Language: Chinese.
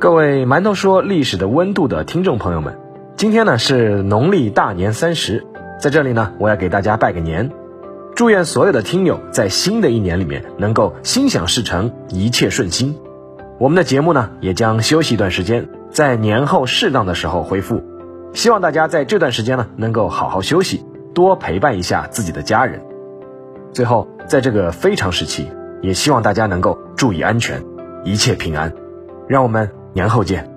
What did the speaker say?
各位馒头说历史的温度的听众朋友们，今天呢是农历大年三十，在这里呢我要给大家拜个年，祝愿所有的听友在新的一年里面能够心想事成，一切顺心。我们的节目呢也将休息一段时间，在年后适当的时候恢复，希望大家在这段时间呢能够好好休息，多陪伴一下自己的家人。最后，在这个非常时期，也希望大家能够注意安全，一切平安。让我们。年后见。